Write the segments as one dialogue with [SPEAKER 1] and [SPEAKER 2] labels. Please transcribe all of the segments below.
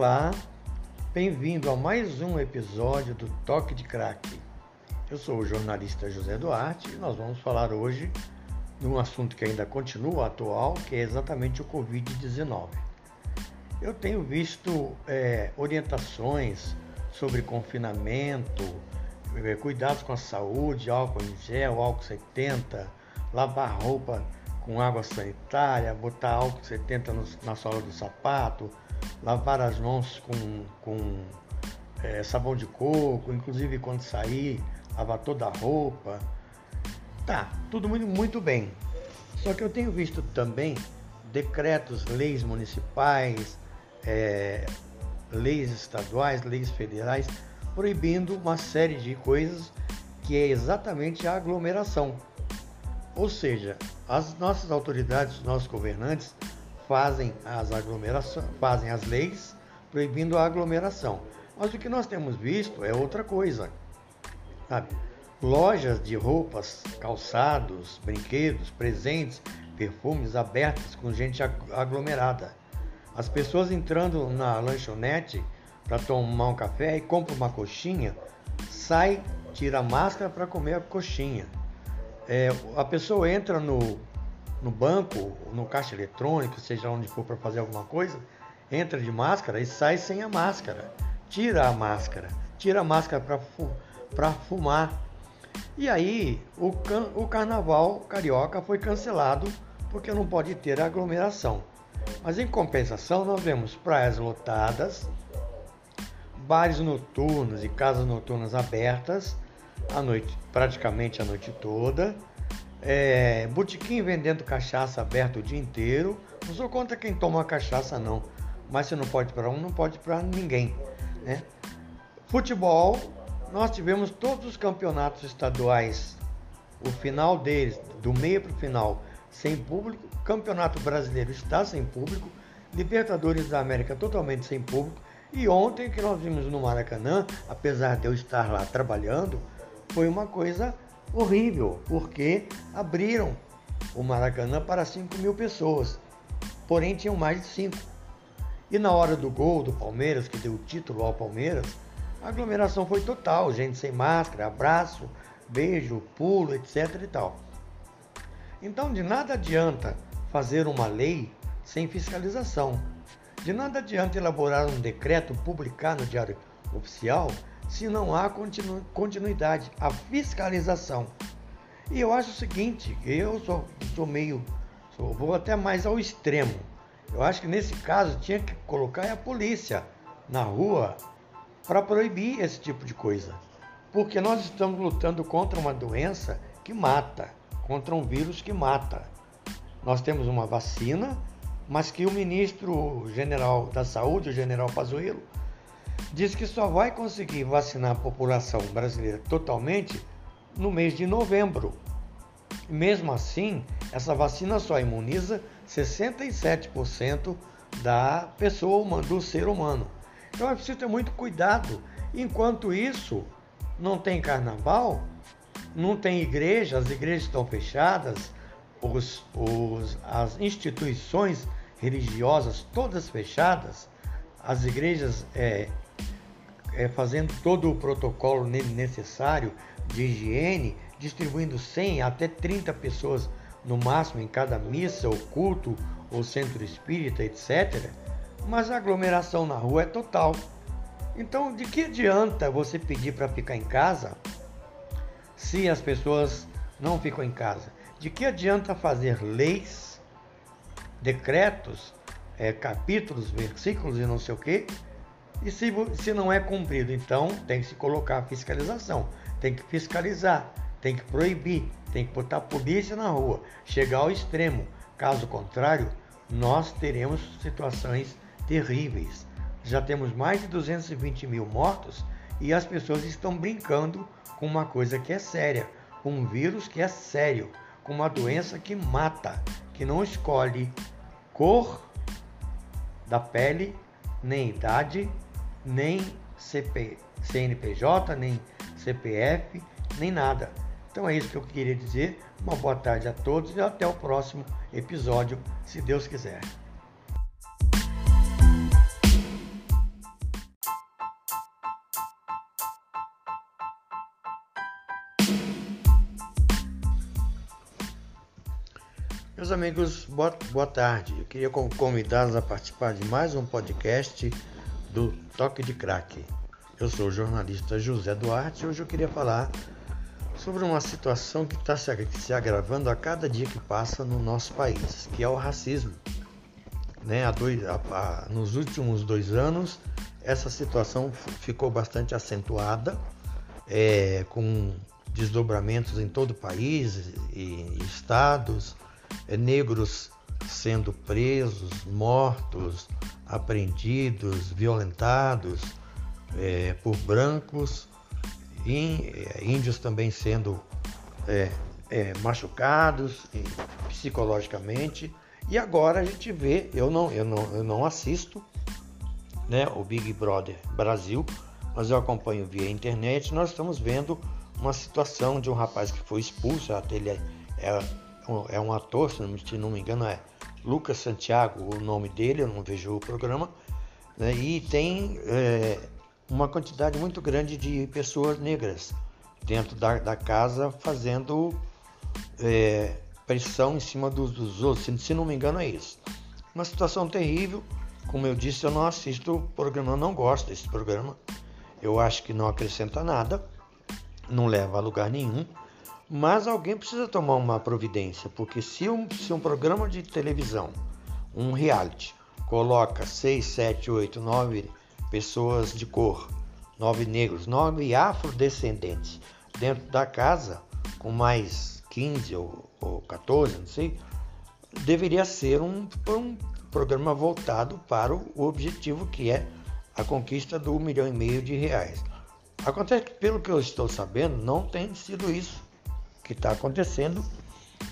[SPEAKER 1] Olá, bem-vindo a mais um episódio do Toque de Crack. Eu sou o jornalista José Duarte e nós vamos falar hoje de um assunto que ainda continua atual, que é exatamente o Covid-19. Eu tenho visto é, orientações sobre confinamento, é, cuidados com a saúde, álcool em gel, álcool 70, lavar roupa com água sanitária, botar álcool 70 no, na sola do sapato, lavar as mãos com, com é, sabão de coco, inclusive quando sair, lavar toda a roupa. Tá, tudo muito, muito bem. Só que eu tenho visto também decretos, leis municipais, é, leis estaduais, leis federais, proibindo uma série de coisas que é exatamente a aglomeração. Ou seja, as nossas autoridades, os nossos governantes fazem as aglomerações, fazem as leis proibindo a aglomeração. Mas o que nós temos visto é outra coisa. Sabe? Lojas de roupas, calçados, brinquedos, presentes, perfumes abertas com gente aglomerada. As pessoas entrando na lanchonete para tomar um café e compra uma coxinha, sai, tira a máscara para comer a coxinha. É, a pessoa entra no, no banco, no caixa eletrônico, seja onde for para fazer alguma coisa, entra de máscara e sai sem a máscara. Tira a máscara, tira a máscara para fumar. E aí o, o carnaval carioca foi cancelado porque não pode ter aglomeração. Mas em compensação nós vemos praias lotadas, bares noturnos e casas noturnas abertas a noite, praticamente a noite toda é, botequim vendendo cachaça aberto o dia inteiro. Não sou contra quem toma cachaça, não. Mas se não pode para um, não pode para ninguém. Né? Futebol, nós tivemos todos os campeonatos estaduais, o final deles, do meio para o final, sem público. Campeonato brasileiro está sem público. Libertadores da América totalmente sem público. E ontem que nós vimos no Maracanã, apesar de eu estar lá trabalhando, foi uma coisa horrível, porque abriram o Maracanã para 5 mil pessoas, porém tinham mais de 5. E na hora do gol do Palmeiras, que deu o título ao Palmeiras, a aglomeração foi total, gente sem máscara, abraço, beijo, pulo, etc e tal. Então de nada adianta fazer uma lei sem fiscalização. De nada adianta elaborar um decreto, publicar no Diário Oficial se não há continu continuidade, a fiscalização. E eu acho o seguinte, eu sou, sou meio, sou, vou até mais ao extremo. Eu acho que nesse caso tinha que colocar a polícia na rua para proibir esse tipo de coisa. Porque nós estamos lutando contra uma doença que mata, contra um vírus que mata. Nós temos uma vacina, mas que o ministro general da Saúde, o general Pazuello, diz que só vai conseguir vacinar a população brasileira totalmente no mês de novembro. Mesmo assim, essa vacina só imuniza 67% da pessoa humana, do ser humano. Então é preciso ter muito cuidado. Enquanto isso, não tem carnaval, não tem igreja, as igrejas estão fechadas, os, os, as instituições religiosas todas fechadas, as igrejas é, é, fazendo todo o protocolo necessário de higiene, distribuindo 100 até 30 pessoas no máximo em cada missa ou culto ou centro espírita, etc. Mas a aglomeração na rua é total. Então, de que adianta você pedir para ficar em casa se as pessoas não ficam em casa? De que adianta fazer leis, decretos, é, capítulos, versículos e não sei o que, e se, se não é cumprido, então tem que se colocar a fiscalização, tem que fiscalizar, tem que proibir, tem que botar a polícia na rua, chegar ao extremo. Caso contrário, nós teremos situações terríveis. Já temos mais de 220 mil mortos e as pessoas estão brincando com uma coisa que é séria, com um vírus que é sério, com uma doença que mata, que não escolhe cor da pele, nem idade, nem CP, CNPJ, nem CPF, nem nada. Então é isso que eu queria dizer. Uma boa tarde a todos e até o próximo episódio, se Deus quiser. Meus amigos, boa, boa tarde. Eu queria convidá-los a participar de mais um podcast do Toque de Crack. Eu sou o jornalista José Duarte e hoje eu queria falar sobre uma situação que está se, agravando a cada dia que passa no nosso país, que é o racismo. Né? Há dois, nos últimos dois anos, essa situação ficou bastante acentuada, é, com desdobramentos em todo o país e estados é, negros sendo presos, mortos, apreendidos, violentados é, por brancos, é, índios também sendo é, é, machucados psicologicamente. E agora a gente vê, eu não, eu não, eu não assisto né, o Big Brother Brasil, mas eu acompanho via internet. Nós estamos vendo uma situação de um rapaz que foi expulso, ele é, é é um ator, se não me engano, é Lucas Santiago, o nome dele, eu não vejo o programa, né? e tem é, uma quantidade muito grande de pessoas negras dentro da, da casa fazendo é, pressão em cima dos, dos outros, se, se, não me engano é isso. Uma situação terrível, como eu disse, eu não assisto o programa, eu não gosto desse programa, eu acho que não acrescenta nada, não leva a lugar nenhum. Mas alguém precisa tomar uma providência, porque se um, se um programa de televisão, um reality, coloca 6, 7, 8, 9 pessoas de cor, 9 negros, 9 afrodescendentes dentro da casa, com mais 15 ou, ou 14, não sei, deveria ser um, um programa voltado para o objetivo que é a conquista do milhão e meio de reais. Acontece que, pelo que eu estou sabendo, não tem sido isso que está acontecendo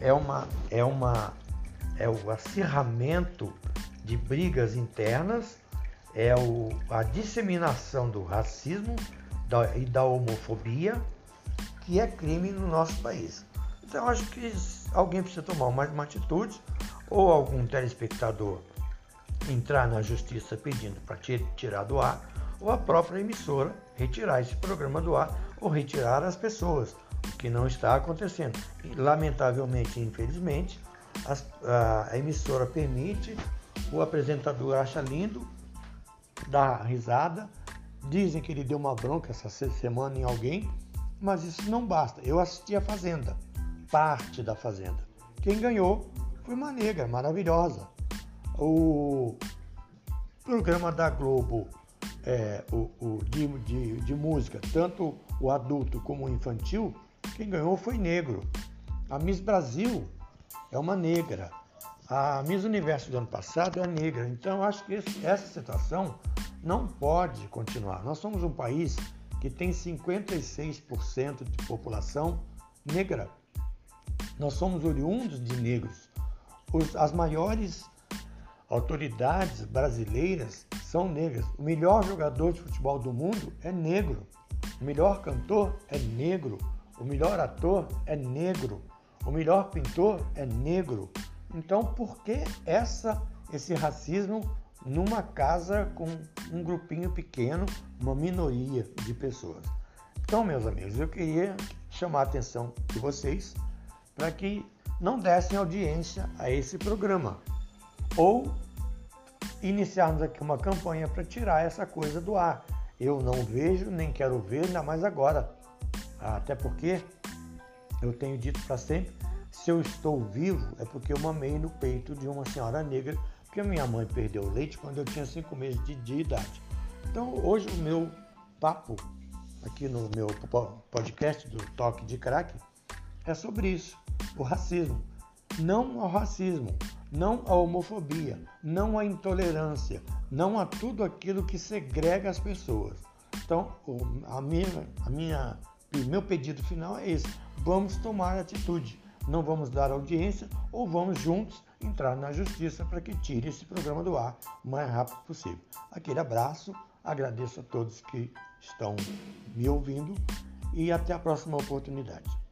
[SPEAKER 1] é uma é uma é o acirramento de brigas internas, é o, a disseminação do racismo da, e da homofobia que é crime no nosso país. Então acho que alguém precisa tomar mais uma atitude ou algum telespectador entrar na justiça pedindo para tirar do ar ou a própria emissora retirar esse programa do ar ou retirar as pessoas que não está acontecendo. E, lamentavelmente, infelizmente, a, a emissora permite, o apresentador acha lindo, dá risada, dizem que ele deu uma bronca essa semana em alguém, mas isso não basta. Eu assisti a Fazenda, parte da Fazenda. Quem ganhou foi uma negra maravilhosa. O programa da Globo é, o, o de, de, de música, tanto o adulto como o infantil, quem ganhou foi negro. A Miss Brasil é uma negra. A Miss Universo do ano passado é negra. Então, acho que esse, essa situação não pode continuar. Nós somos um país que tem 56% de população negra. Nós somos oriundos de negros. Os, as maiores autoridades brasileiras são negras. O melhor jogador de futebol do mundo é negro. O melhor cantor é negro. O melhor ator é negro. O melhor pintor é negro. Então, por que essa, esse racismo numa casa com um grupinho pequeno, uma minoria de pessoas? Então, meus amigos, eu queria chamar a atenção de vocês para que não dessem audiência a esse programa ou iniciarmos aqui uma campanha para tirar essa coisa do ar. Eu não vejo, nem quero ver, ainda mais agora, até porque eu tenho dito para sempre, se eu estou vivo é porque eu mamei no peito de uma senhora negra, porque minha mãe perdeu o leite quando eu tinha cinco meses de, de idade. Então hoje o meu papo aqui no meu podcast do Toque de Crack é sobre isso, o racismo. Não ao racismo, não à homofobia, não à intolerância, não a tudo aquilo que segrega as pessoas. Então, a minha, a minha meu pedido final é esse: vamos tomar atitude. Não vamos dar audiência ou vamos juntos entrar na justiça para que tire esse programa do ar o mais rápido possível. Aquele abraço, agradeço a todos que estão me ouvindo e até a próxima oportunidade.